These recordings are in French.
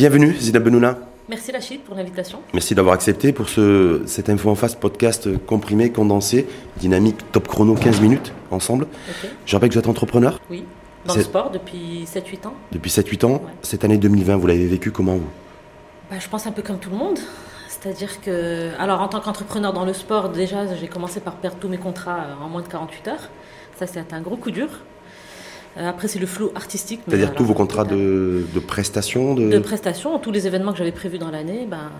Bienvenue, Zina Benouna. Merci Lachid pour l'invitation. Merci d'avoir accepté pour ce, cette Info en Face podcast comprimé, condensé, dynamique, top chrono, 15 minutes ensemble. Je rappelle que vous êtes entrepreneur Oui, dans le sport depuis 7-8 ans. Depuis 7-8 ans. Cette année 2020, vous l'avez vécu comment vous? Bah, Je pense un peu comme tout le monde. C'est-à-dire que, alors en tant qu'entrepreneur dans le sport, déjà j'ai commencé par perdre tous mes contrats en moins de 48 heures. Ça, c'est un gros coup dur. Euh, après, c'est le flou artistique. C'est-à-dire tous vos contrats de, de prestations de... de... prestations, tous les événements que j'avais prévus dans l'année. Ben,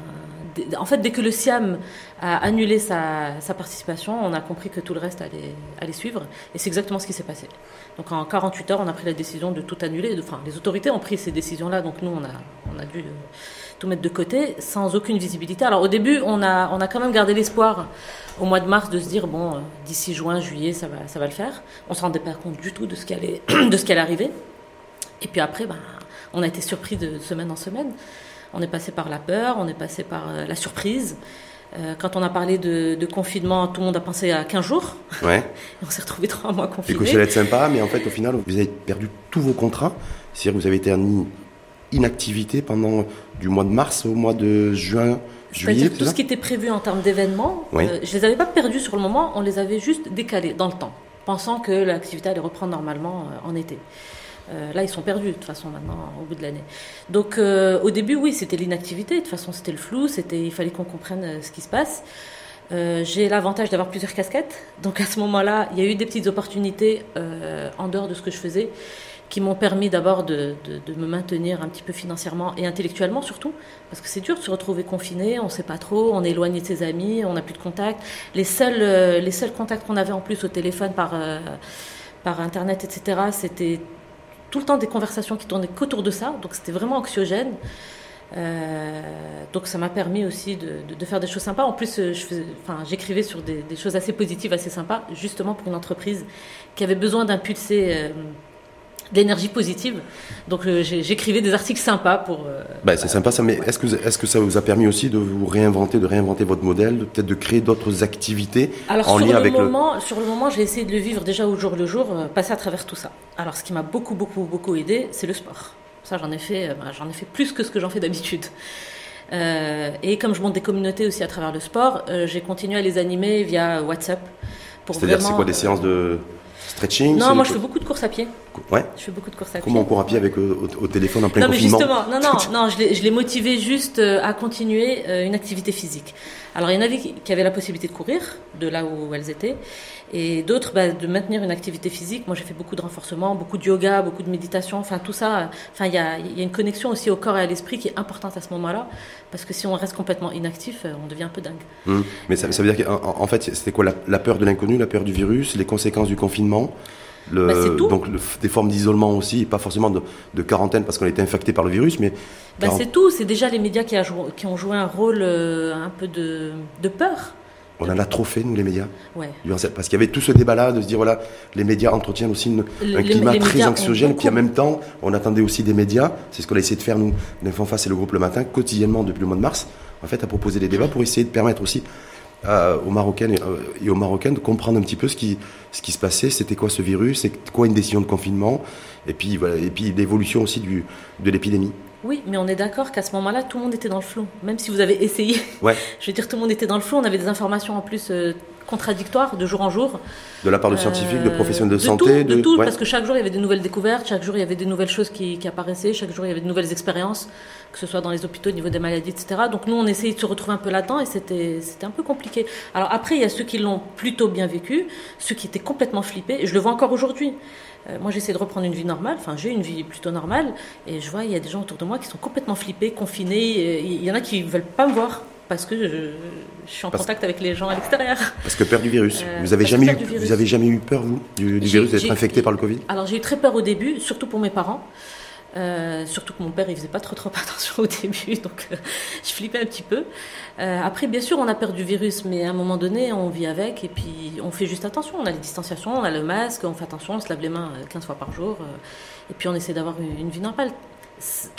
en fait, dès que le SIAM a annulé sa, participation, on a compris que tout le reste allait, allait suivre. Et c'est exactement ce qui s'est passé. Donc en 48 heures, on a pris la décision de tout annuler. Enfin, les autorités ont pris ces décisions-là, donc nous, on a, on a dû euh, tout mettre de côté sans aucune visibilité. Alors au début, on a, on a quand même gardé l'espoir au mois de mars de se dire bon, euh, d'ici juin, juillet, ça va, ça va le faire. On s'en rendait pas compte du tout de ce qui allait, de ce qui allait arriver. Et puis après, ben, on a été surpris de semaine en semaine. On est passé par la peur, on est passé par euh, la surprise. Euh, quand on a parlé de, confinement, tout le monde a pensé à 15 jours. Ouais. on s'est retrouvé trois mois confinés. C'est que ça sympa, mais en fait, au final, vous avez perdu tous vos contrats. C'est-à-dire que vous avez été inactivité pendant du mois de mars au mois de juin, juillet. Tout ce qui était prévu en termes d'événements, je euh, je les avais pas perdus sur le moment, on les avait juste décalés dans le temps, pensant que l'activité allait reprendre normalement euh, en été. Euh, là, ils sont perdus de toute façon maintenant au bout de l'année. Donc, au début, oui, c'était l'inactivité. De toute façon, c'était le flou. C'était, il fallait qu'on comprenne ce qui se passe. j'ai l'avantage d'avoir plusieurs casquettes. Donc, à ce moment-là, il y a eu des petites opportunités en dehors de ce que je faisais qui m'ont permis d'abord de, de, me maintenir un petit peu financièrement et intellectuellement surtout, parce que c'est dur de se retrouver confiné, on ne sait pas trop, on est éloigné de ses amis, on n'a plus de contact. Les seuls, euh, les seuls contacts qu'on avait en plus au téléphone, par, euh, par Internet, etc., c'était tout le temps des conversations qui tournaient qu'autour de ça, donc c'était vraiment anxiogène. Euh, donc ça m'a permis aussi de, de, faire des choses sympas. En plus, j'écrivais sur des, des, choses assez positives, assez sympas, justement pour une entreprise qui avait besoin d'impulser d'énergie positive. Donc euh, j'écrivais des articles sympas pour. Euh, bah, c'est sympa ça, mais est-ce que, est que ça vous a permis aussi de vous réinventer, de réinventer votre modèle, peut-être de créer d'autres activités Alors, en lien avec moment, le. Sur le moment, j'ai essayé de le vivre déjà au jour le jour, euh, passer à travers tout ça. Alors ce qui m'a beaucoup, beaucoup, beaucoup aidé, c'est le sport. Ça, j'en ai, fait, bah, j'en ai fait plus que ce que j'en fais d'habitude. et comme je monte des communautés aussi à travers le sport, j'ai continué à les animer via WhatsApp. C'est-à-dire, c'est quoi des séances de stretching? Non, moi je fais beaucoup de courses à pied. Ouais. Je fais beaucoup de courses à pied. Comment on court à pied avec euh, au, téléphone en plein non, confinement mais justement, non, non, non, je l'ai motivé juste euh, à continuer euh, une activité physique. Alors il y en avait qui avaient la possibilité de courir de là où elles étaient, et d'autres bah, de maintenir une activité physique. Moi j'ai fait beaucoup de renforcement, beaucoup de yoga, beaucoup de méditation, enfin tout ça. Enfin il y a, y a, une connexion aussi au corps et à l'esprit qui est importante à ce moment-là, parce que si on reste complètement inactif, on devient un peu dingue. Hum. Mais ça, ça, veut dire qu'en en fait c'était quoi la, la peur de l'inconnu, la peur du virus, les conséquences du confinement? Le, bah, donc des formes d'isolement aussi, pas forcément de, de quarantaine parce qu'on était infecté par le virus, mais bah, c'est tout. C'est déjà les médias qui, a qui, ont joué un rôle euh, un peu de, de peur. On en a trop fait, nous, les médias. Ouais. Parce qu'il y avait tout ce débat-là de se dire, voilà, les médias entretiennent aussi un climat très anxiogène. Puis en même temps, on attendait aussi des médias. C'est ce qu'on a essayé de faire, nous, Face et le groupe Le Matin, quotidiennement depuis le mois de mars, en fait, à proposer des débats pour essayer de permettre aussi aux Marocaines euh, et, aux Marocains de comprendre un petit peu ce qui, ce qui se passait, c'était quoi ce virus, c'est quoi une décision de confinement, et puis, voilà, et puis l'évolution aussi du, de l'épidémie. Oui, mais on est d'accord qu'à ce moment-là, tout le monde était dans le flou. Même si vous avez essayé, ouais. je veux dire, tout le monde était dans le flou. On avait des informations en plus euh, contradictoires de jour en jour. De la part de scientifiques, de euh, professionnels de, santé De, tout, parce que chaque jour, il y avait des nouvelles découvertes, chaque jour, il y avait des nouvelles choses qui, qui apparaissaient, chaque jour, il y avait de nouvelles expériences, que ce soit dans les hôpitaux, au niveau des maladies, etc. Donc nous, on essayait de se retrouver un peu là-dedans et c'était un peu compliqué. Alors après, il y a ceux qui l'ont plutôt bien vécu, ceux qui étaient complètement flippés, et je le vois encore aujourd'hui. Euh, moi, j'essaie de reprendre une vie normale. Enfin, j'ai une vie plutôt normale. Et je vois, il y a des gens autour de moi qui sont complètement flippés, confinés. Il y en a qui ne veulent pas me voir parce que je, suis en contact avec les gens à l'extérieur. Parce que peur du virus. Euh, vous avez jamais eu, vous avez jamais eu peur vous du, du virus d'être infecté par le Covid? Alors j'ai eu très peur au début, surtout pour mes parents. Euh, surtout que mon père, il faisait pas trop trop attention au début, donc euh, je flippais un petit peu. Euh, après, bien sûr, on a peur du virus, mais à un moment donné, on vit avec et puis on fait juste attention. On a les distanciations, on a le masque, on fait attention, on se lave les mains 15 fois par jour, et puis on essaie d'avoir une, vie normale.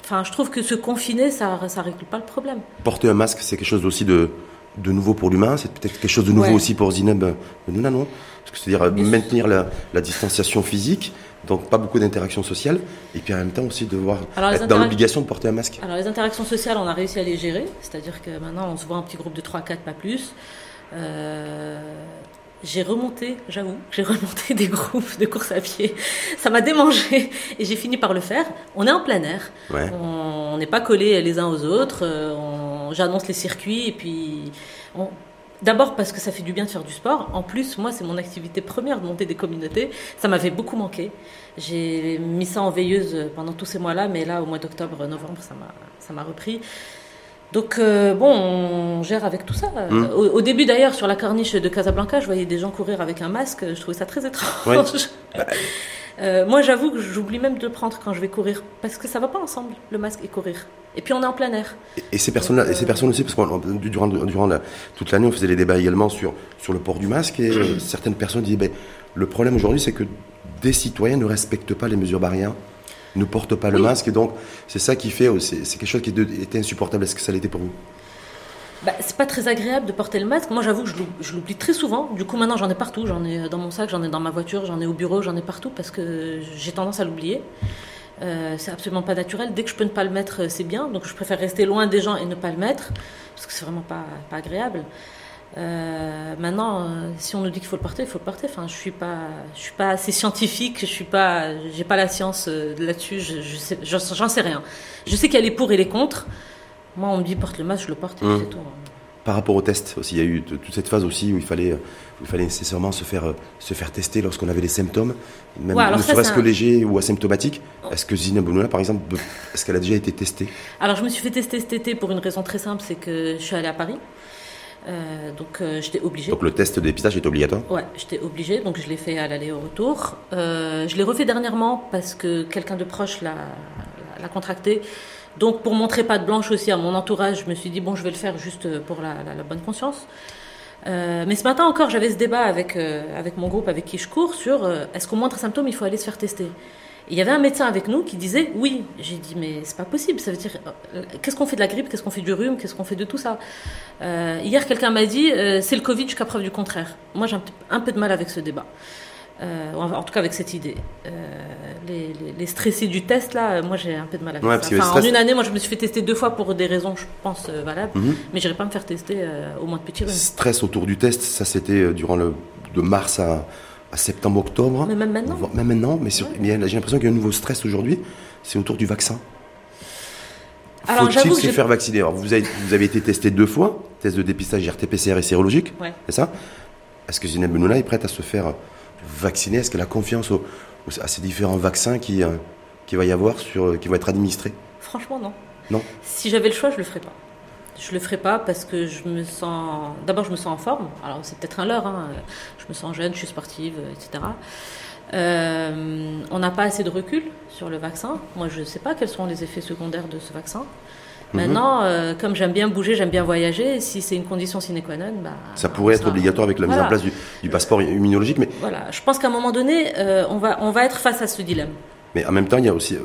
Enfin, je trouve que se confiner, ça, ça règle pas le problème. Porter un masque, c'est quelque chose aussi de de nouveau pour l'humain, c'est peut-être quelque chose de nouveau aussi pour Zineb Benouna, non C'est-à-dire maintenir la, distanciation physique, donc pas beaucoup d'interactions sociales, et puis en même temps aussi devoir être dans l'obligation de porter un masque. Alors les interactions sociales, on a réussi à les gérer, c'est-à-dire que maintenant on se voit un petit groupe de 3-4, pas plus. Euh, j'ai remonté, j'avoue, j'ai remonté des groupes de course à pied. Ça m'a démangé et j'ai fini par le faire. On est en plein air. On n'est pas collés les uns aux autres. Euh, j'annonce les circuits et puis D'abord parce que ça fait du bien de faire du sport. En plus, moi, c'est mon activité première de monter des communautés. Ça m'avait beaucoup manqué. J'ai mis ça en veilleuse pendant tous ces mois-là, mais là, au mois d'octobre, novembre, ça m'a repris. Donc, euh, bon, on gère avec tout ça. Hmm. Au, début, d'ailleurs, sur la corniche de Casablanca, je voyais des gens courir avec un masque. Je trouvais ça très étrange. Euh, moi, j'avoue que j'oublie même de le prendre quand je vais courir. Parce que ça va pas ensemble, le masque et courir. Et puis, on est en plein air. Et, ces personnes-là, et ces personnes aussi, parce que durant, durant toute l'année, on faisait des débats également sur, sur le port du masque. Et euh, certaines personnes disaient ben, le problème aujourd'hui, c'est que des citoyens ne respectent pas les mesures barrières ne porte pas le masque. Et donc, c'est ça qui fait, c'est quelque chose qui était insupportable. Est-ce que ça l'était pour vous? Bah, c'est pas très agréable de porter le masque. Moi, j'avoue que je l'oublie très souvent. Du coup, maintenant, j'en ai partout. J'en ai dans mon sac, j'en ai dans ma voiture, j'en ai au bureau, j'en ai partout parce que j'ai tendance à l'oublier. Euh, c'est absolument pas naturel. Dès que je peux ne pas le mettre, c'est bien. Donc, je préfère rester loin des gens et ne pas le mettre parce que c'est vraiment pas, pas agréable. Euh, maintenant, euh, si on nous dit qu'il faut le porter, il faut le porter. Enfin, je suis pas, je suis pas assez scientifique, je suis pas, j'ai pas la science euh, là-dessus. Je, je sais, j'en sais rien. Je sais qu'il y a les pour et les contre. Moi, on me dit porte le masque, je le porte et mmh. c'est tout. Par rapport au test aussi, il y a eu toute cette phase aussi où il fallait, il fallait nécessairement se faire, se faire tester lorsqu'on avait des symptômes, même ne serait-ce que légers ou asymptomatiques. Est-ce que Zina Bonoula, par exemple, est-ce qu'elle a déjà été testée? Alors, je me suis fait tester cet été pour une raison très simple, c'est que je suis allée à Paris. Euh, donc euh, j'étais obligée. Donc le test de dépistage est obligatoire? Ouais, j'étais obligée, donc je l'ai fait à l'aller au retour. Euh, je l'ai refait dernièrement parce que quelqu'un de proche l'a contracté. Donc pour montrer pas de blanche aussi à mon entourage, je me suis dit bon je vais le faire juste pour la, la, bonne conscience. mais ce matin encore j'avais ce débat avec, avec mon groupe avec qui je cours sur est-ce qu'au moindre symptôme il faut aller se faire tester? Il y avait un médecin avec nous qui disait oui. J'ai dit mais c'est pas possible. Ça veut dire euh, qu'est-ce qu'on fait de la grippe, qu'est-ce qu'on fait du rhume, qu'est-ce qu'on fait de tout ça? Euh, hier quelqu'un m'a dit euh, c'est le Covid jusqu'à preuve du contraire. Moi j'ai un, peu de mal avec ce débat. en tout cas avec cette idée. Les, stressés du test là, moi j'ai un peu de mal avec ça. En une année, moi je me suis fait tester deux fois pour des raisons je pense valables, mhm. mais je n'irai pas me faire tester au moins de petits rhumes. Stress autour du test, ça c'était durant le de mars à à septembre-octobre. Mais même maintenant. Même maintenant, mais, j'ai l'impression qu'il y a un nouveau stress aujourd'hui, c'est autour du vaccin. Faut-il se faire vacciner? Alors, vous, avez, vous avez été testé deux fois, test de dépistage RT-PCR et sérologique, c'est ça? Est-ce que Zineb Benouna est prête à se faire vacciner? Est-ce qu'elle a confiance à ces différents vaccins qui, euh, qui va y avoir, sur, qui vont être administrés? Franchement, non. Non? Si j'avais le choix, je ne le ferais pas. Je le ferai pas parce que je me sens. D'abord, je me sens en forme. Alors, c'est peut-être un leurre. Hein. Je me sens jeune, je suis sportive, etc. Euh, on n'a pas assez de recul sur le vaccin. Moi, je ne sais pas quels sont les effets secondaires de ce vaccin. Mhm. Maintenant, euh, comme j'aime bien bouger, j'aime bien voyager, si c'est une condition sine qua non, bah, ça pourrait être obligatoire avec la mise en place du, passeport immunologique. Mais voilà, je pense qu'à un moment donné, euh, on va on va être face à ce dilemme. Mais en même temps, il y a aussi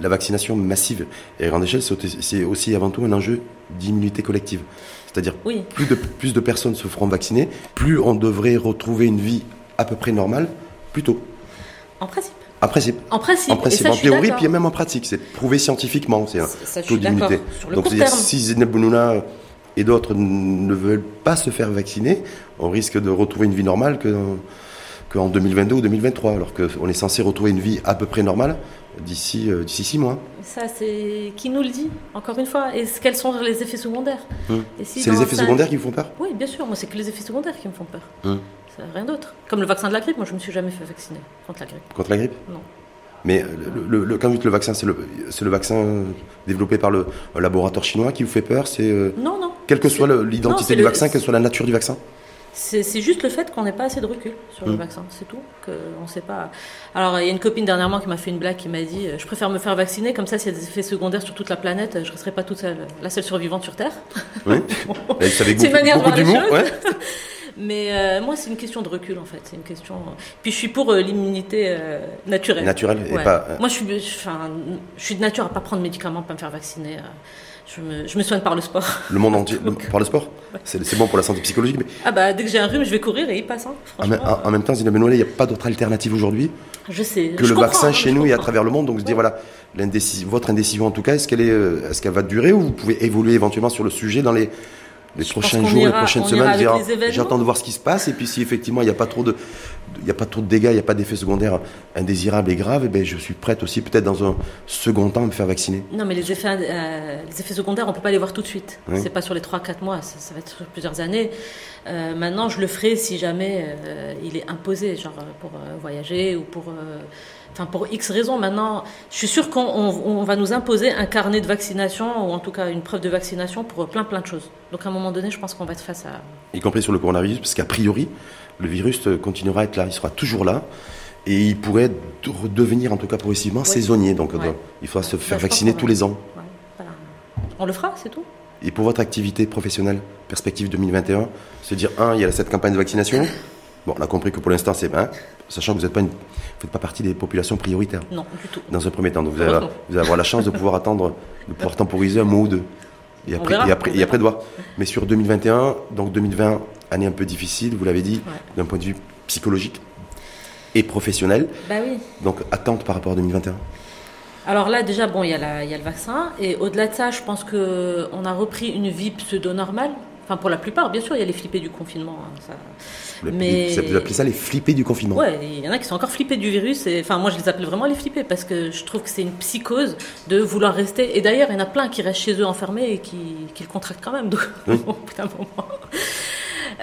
la vaccination massive et à grande échelle, c'est aussi avant tout un enjeu d'immunité collective. C'est-à-dire plus, de, plus de personnes se feront vacciner, plus on devrait retrouver une vie à peu près normale, plus tôt. En principe. En principe. En principe. En, principe. en théorie, puis même en pratique. C'est prouvé scientifiquement. C'est un taux d'immunité. Donc, si Zineb Bounouna et d'autres ne veulent pas se faire vacciner, on risque de retrouver une vie normale que qu'en 2022 ou 2023, alors qu'on est censé retrouver une vie à peu près normale d'ici euh, d'ici six mois. Ça, c'est qui nous le dit, encore une fois Et quels sont les effets secondaires hum. C'est les effets secondaires qui vous font peur? Oui, bien sûr, moi c'est que les effets secondaires qui me font peur. C'est rien d'autre. Comme le vaccin de la grippe, moi je me suis jamais fait vacciner contre la grippe. Contre la grippe? Non. Mais le, le, quand vous dites le vaccin, c'est le, le, vaccin développé par le laboratoire chinois qui vous fait peur C'est euh, non, non. Quelle que soit l'identité du vaccin, quelle que soit la nature du vaccin? C'est juste le fait qu'on n'ait pas assez de recul sur le mm. vaccin, c'est tout. On sait pas. Alors, il y a une copine dernièrement qui m'a fait une blague qui m'a dit Je préfère me faire vacciner, comme ça, s'il y a des effets secondaires sur toute la planète, je ne resterai pas toute seule, la seule survivante sur Terre. Oui. c'est une manière de voir les choses. Mais euh, moi, c'est une question de recul, en fait. C'est une question. Puis je suis pour euh, l'immunité euh, naturelle. Naturelle et pas. Moi, je suis, je suis de nature à pas prendre de médicaments, pas me faire vacciner je me, je me, soigne par le sport. Le monde entier, par le sport C'est bon pour la santé psychologique. Mais... Ah bah dès que j'ai un rhume, je vais courir et il passe. Hein, en, même temps, Benoualé, il n'y a pas d'autre alternative aujourd'hui. Je sais. Que le vaccin hein, chez nous et à travers le monde. Donc je dis voilà, votre indécision en tout cas, est-ce qu'elle est, euh, est-ce qu'elle va durer ou vous pouvez évoluer éventuellement sur le sujet dans les les prochains jours, les prochaines semaines, j'attends de voir ce qui se passe. Et puis si effectivement il n'y a pas trop de, il n'y a pas trop de dégâts, il n'y a pas d'effets secondaires indésirables et graves, et eh ben je suis prête aussi peut-être dans un second temps à me faire vacciner. Non, mais les effets, euh, les effets secondaires, on ne peut pas les voir tout de suite. Ce C'est pas sur les 3-4 mois, ça, va être sur plusieurs années. Euh, maintenant, je le ferai si jamais euh, il est imposé, genre pour voyager ou pour enfin pour X raisons. Maintenant, je suis sûre qu'on va nous imposer un carnet de vaccination ou en tout cas une preuve de vaccination pour plein plein de choses. Donc à un moment donné, je pense qu'on va être face à. Y compris sur le coronavirus, parce qu'a priori, le virus continuera à être là, il sera toujours là. Et il pourrait devenir, en tout cas progressivement, saisonnier. Donc il faudra se faire vacciner tous les ans. On le fera, c'est tout? Et pour votre activité professionnelle, perspective 2021, se dire, un, il y a cette campagne de vaccination. Bon, on a compris que pour l'instant, c'est bien, sachant que vous n'êtes pas une, faites pas partie des populations prioritaires. Non, du tout. Dans un premier temps. Donc vous allez, vous allez avoir la chance de pouvoir attendre, de pouvoir temporiser un mois ou deux. Et après, et après, et après de voir. Mais sur 2021, donc 2020, année un peu difficile, vous l'avez dit, d'un point de vue psychologique et professionnel. Bah oui. Donc attente par rapport à 2021 alors là, déjà, bon, il y, a y a le vaccin. Et au-delà de ça, je pense qu'on a repris une vie pseudo-normale. Enfin, pour la plupart, bien sûr, il y a les flippés du confinement. Hein, ça... Vous mais... Vous appelez ça les flippés du confinement Ouais, il y en a qui sont encore flippés du virus. Et... Enfin, moi, je les appelle vraiment les flippés parce que je trouve que c'est une psychose de vouloir rester. Et d'ailleurs, il y en a plein qui restent chez eux enfermés et qui, qui le contractent quand même. Donc, oui. au bout d'un moment.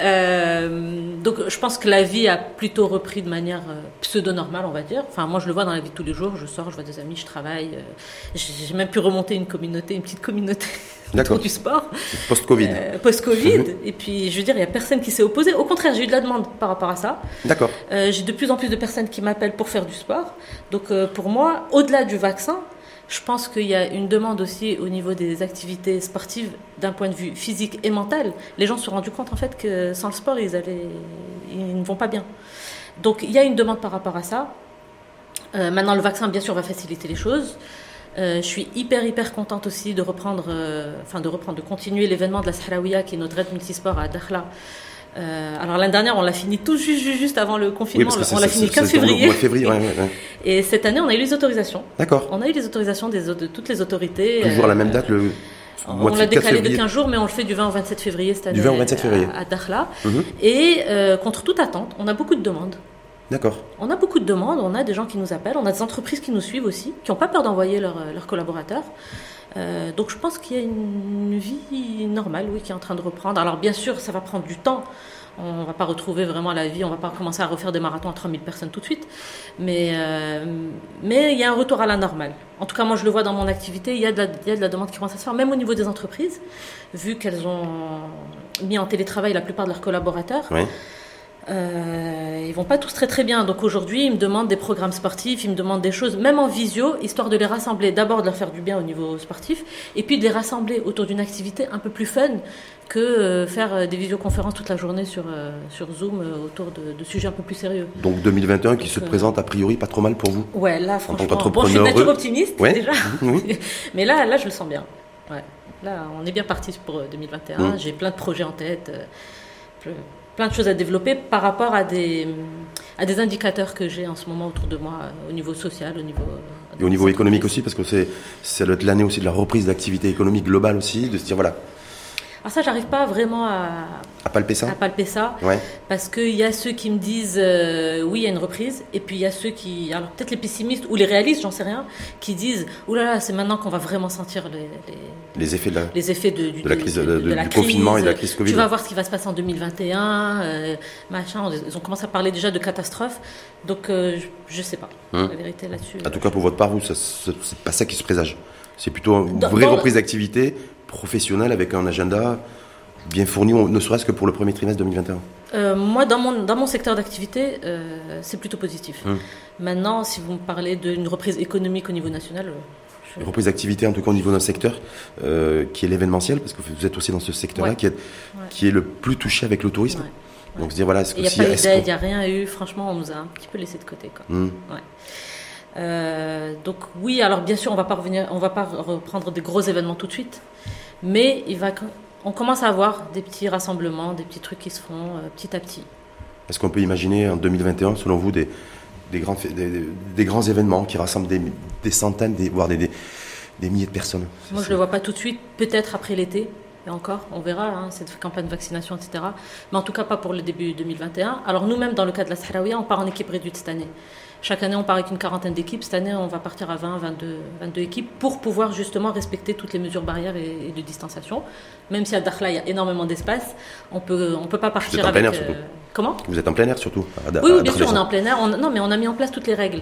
Euh, donc je pense que la vie a plutôt repris de manière euh, pseudo-normale, on va dire. Enfin, moi je le vois dans la vie de tous les jours, je sors, je vois des amis, je travaille. Euh, j'ai même pu remonter une communauté, une petite communauté autour du sport. Post-Covid. Post-Covid. Et puis je veux dire, il n'y a personne qui s'est opposé. Au contraire, j'ai eu de la demande par rapport à ça. D'accord. j'ai de plus en plus de personnes qui m'appellent pour faire du sport. Donc pour moi, au-delà du vaccin, je pense qu'il y a une demande aussi au niveau des activités sportives d'un point de vue physique et mental. Les gens se sont rendus compte en fait que sans le sport, ils, ne vont pas bien. Donc il y a une demande par rapport à ça. Euh, maintenant, le vaccin, bien sûr, va faciliter les choses. Euh, je suis hyper hyper contente aussi de reprendre, euh, enfin de reprendre, de continuer l'événement de la Sahraouia qui est notre aide multisport à Dakhla euh, alors l'année dernière, on l'a fini tout juste, juste avant le confinement. on l'a fini le 15 février. février Et cette année, on a eu les autorisations. D'accord. On a eu les autorisations des, de toutes les autorités. Toujours à la même date, le. On l'a décalé de 15 jours, mais on le fait du 20 au 27 février cette année. Du 20 au 27 février. À, Dakhla. Mhm. Et euh, contre toute attente, on a beaucoup de demandes. D'accord. On a beaucoup de demandes, on a des gens qui nous appellent, on a des entreprises qui nous suivent aussi, qui n'ont pas peur d'envoyer leurs collaborateurs. Euh, donc je pense qu'il y a une vie normale, oui, qui est en train de reprendre. Alors bien sûr, ça va prendre du temps. On ne va pas retrouver vraiment la vie, on ne va pas commencer à refaire des marathons à 3000 personnes tout de suite. Mais, euh, mais il y a un retour à la normale. En tout cas, moi, je le vois dans mon activité, il y, a de la, il y a de la demande qui commence à se faire, même au niveau des entreprises, vu qu'elles ont mis en télétravail la plupart de leurs collaborateurs. Oui. Euh, ils vont pas tous très très bien. Donc aujourd'hui, ils me demandent des programmes sportifs, ils me demandent des choses, même en visio, histoire de les rassembler. D'abord de leur faire du bien au niveau sportif, et puis de les rassembler autour d'une activité un peu plus fun que euh, faire euh, des visioconférences toute la journée sur, euh, sur Zoom autour de, sujets un peu plus sérieux. Donc 2021 qui se présente a priori pas trop mal pour vous Ouais, là franchement, bon, je suis nature optimiste déjà, mais là, là je le sens bien. Ouais. Là, on est bien parti pour 2021. Mmh. J'ai plein de projets en tête plein de choses à développer par rapport à des, à des indicateurs que j'ai en ce moment autour de moi, au niveau social, au niveau... Et au niveau économique aussi, parce que c'est l'année aussi de la reprise d'activité économique globale aussi, de se dire voilà, alors ça, j'arrive pas vraiment à, à palper ça. À palper ça. Ouais. Parce qu'il y a ceux qui me disent euh, oui, il y a une reprise, et puis il y a ceux qui, alors peut-être les pessimistes ou les réalistes, j'en sais rien, qui disent oulala, là là, c'est maintenant qu'on va vraiment sentir les, les, effets de la, les effets de, la crise, de, du confinement et de la crise Covid. Tu vas voir ce qui va se passer en 2021, euh, machin. Ils ont commencé à parler déjà de catastrophe, donc euh, je, ne sais pas hum. la vérité là-dessus. En tout cas, pour votre part, vous, c'est pas ça qui se présage. C'est plutôt une vraie reprise d'activité professionnel avec un agenda bien fourni, ne serait-ce que pour le premier trimestre 2021 euh, Moi, dans mon, dans mon secteur d'activité, euh, c'est plutôt positif. Hum. Maintenant, si vous me parlez d'une reprise économique au niveau national... Euh, une reprise d'activité, en tout cas au niveau d'un secteur, qui est l'événementiel, parce que vous êtes aussi dans ce secteur-là, qui, est, qui est le plus touché avec le tourisme. Donc, se dire, voilà, Il n'y a pas d'aide, il n'y a rien eu. Franchement, on nous a un petit peu laissé de côté. Quoi. Hum. Euh, donc oui, alors bien sûr, on va pas revenir, on va pas reprendre des gros événements tout de suite, Mais il va, on commence à avoir des petits rassemblements, des petits trucs qui se font petit à petit. Est-ce qu'on peut imaginer en 2021, selon vous, des, des, grands, des, grands événements qui rassemblent des, centaines, voire des, milliers de personnes? Moi, je ne le vois pas tout de suite, peut-être après l'été. Et encore, on verra, hein, cette campagne de vaccination, etc. Mais en tout cas, pas pour le début 2021. Alors, nous-mêmes, dans le cas de la Sahraouia, on part en équipe réduite cette année. Chaque année, on part avec une quarantaine d'équipes. Cette année, on va partir à 20, 22, 22 équipes pour pouvoir justement respecter toutes les mesures barrières et, de distanciation. Même si à Dakhla, il y a énormément d'espace, on peut, on peut pas partir avec. Plein air, surtout. Comment? Vous êtes en plein air surtout. oui, oui bien sûr, on est en plein air. non, mais on a mis en place toutes les règles.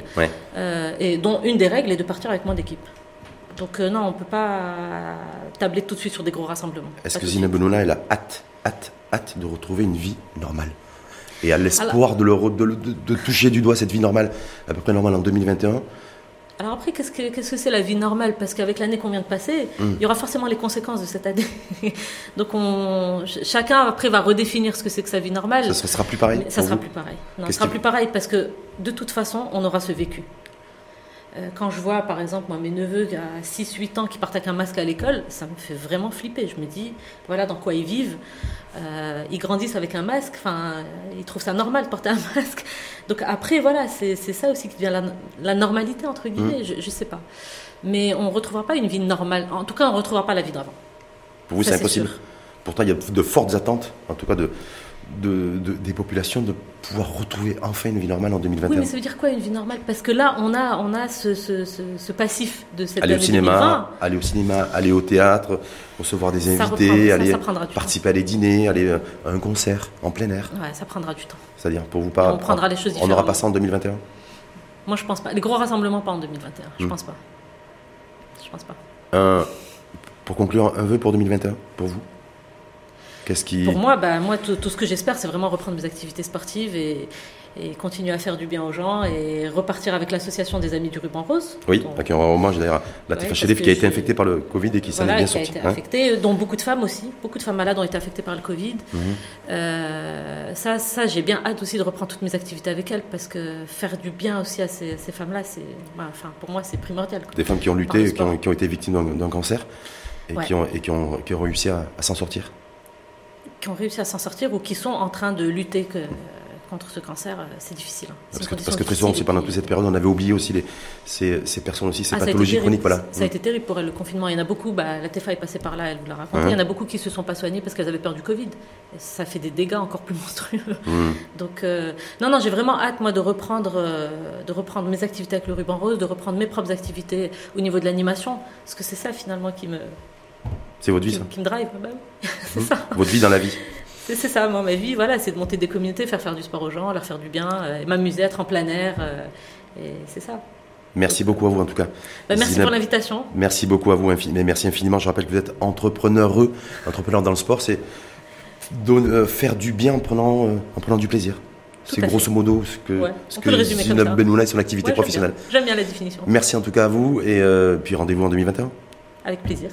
Euh, et dont une des règles est de partir avec moins d'équipes. Donc euh, non, on ne peut pas tabler tout de suite sur des gros rassemblements. Est-ce que Zina Benouna, elle a hâte, hâte, hâte de retrouver une vie normale? Et a l'espoir de, de, toucher du doigt cette vie normale, à peu près normale en 2021 alors après, qu'est-ce que c'est la vie normale? Parce qu'avec l'année qu'on vient de passer, hmm. il y aura forcément les conséquences de cette année. Donc on, chacun après va redéfinir ce que c'est que sa vie normale. Ça sera plus pareil. Ça sera plus pareil. Non, ça sera plus pareil parce que de toute façon, on aura ce vécu. Euh, quand je vois, par exemple, moi, mes neveux à 6-8 ans qui partent avec un masque à l'école, ça me fait vraiment flipper. Je me dis, voilà dans quoi ils vivent. Euh, ils grandissent avec un masque, enfin, ils trouvent ça normal de porter un masque. Donc après, voilà, c'est ça aussi qui devient la, normalité, entre guillemets, mmh. je ne sais pas. Mais on ne retrouvera pas une vie normale. En tout cas, on ne retrouvera pas la vie d'avant. Pour vous, c'est impossible Pourtant, il y a de fortes attentes, en tout cas de, de, des populations de pouvoir retrouver enfin une vie normale en 2021. Oui, mais ça veut dire quoi une vie normale? Parce que là, on a, on a ce, ce, ce, passif de cette aller au cinéma, Aller au cinéma, aller au théâtre, recevoir des invités, aller participer à des dîners, aller euh, à un concert en plein air. Ouais, ça prendra du temps. C'est-à-dire, pour vous pas. on prendra les choses On n'aura pas ça en 2021 Moi, je pense pas. Les gros rassemblements, pas en 2021. Je hmm. pense pas. Je pense pas. pour conclure, un vœu pour 2021, pour vous? Pour moi, bah, moi tout, ce que j'espère, c'est vraiment reprendre mes activités sportives et, continuer à faire du bien aux gens et repartir avec l'association des Amis du Ruban Rose. Oui, à qui on rend hommage d'ailleurs la ouais, qui a été infectée par le Covid et qui s'en est bien sortie. Été infectée, dont beaucoup de femmes aussi. Beaucoup de femmes malades ont été affectées par le Covid. Mhm. Euh, ça, ça j'ai bien hâte aussi de reprendre toutes mes activités avec elles parce que faire du bien aussi à ces, femmes-là, c'est, bah, enfin, pour moi, c'est primordial. Des femmes qui ont lutté, qui ont, qui ont, été victimes d'un, cancer et, qui ont, et qui, ont, qui ont réussi à s'en sortir qui ont réussi à s'en sortir ou qui sont en train de lutter que, contre ce cancer, euh, c'est difficile. Hein. Parce, que, parce, que, très souvent, c'est pendant toute cette période, on avait oublié aussi les, ces, ces personnes aussi, ces ah, pathologies chroniques. Voilà. Ça a été terrible pour elles, le confinement. Il y en a beaucoup, bah, la TFA est passée par là, elle vous l'a raconté. Il y en a beaucoup qui ne se sont pas soignés parce qu'elles avaient peur du Covid. Ça fait des dégâts encore plus monstrueux. Mmh. Donc, euh, non, non, j'ai vraiment hâte, moi, de reprendre, euh, de reprendre mes activités avec le ruban rose, de reprendre mes propres activités au niveau de l'animation. Parce que c'est ça, finalement, qui me. C'est votre vie, ça Qui me drive, même. Mmh. ça. Votre vie dans la vie c'est ça, moi, ma vie, voilà, c'est de monter des communautés, faire faire du sport aux gens, leur faire du bien, euh, m'amuser, être en plein air. Euh, et c'est ça. Merci beaucoup à vous en tout cas. Bah, merci pour l'invitation. Merci beaucoup à vous, mais merci infiniment. Je rappelle que vous êtes entrepreneureux, entrepreneur dans le sport, c'est euh, faire du bien en prenant, en prenant du plaisir. C'est grosso modo ce que, ce que Zinab Benoula est son activité professionnelle. J'aime bien. la définition. Merci en tout cas à vous et puis rendez-vous en 2021. Avec plaisir.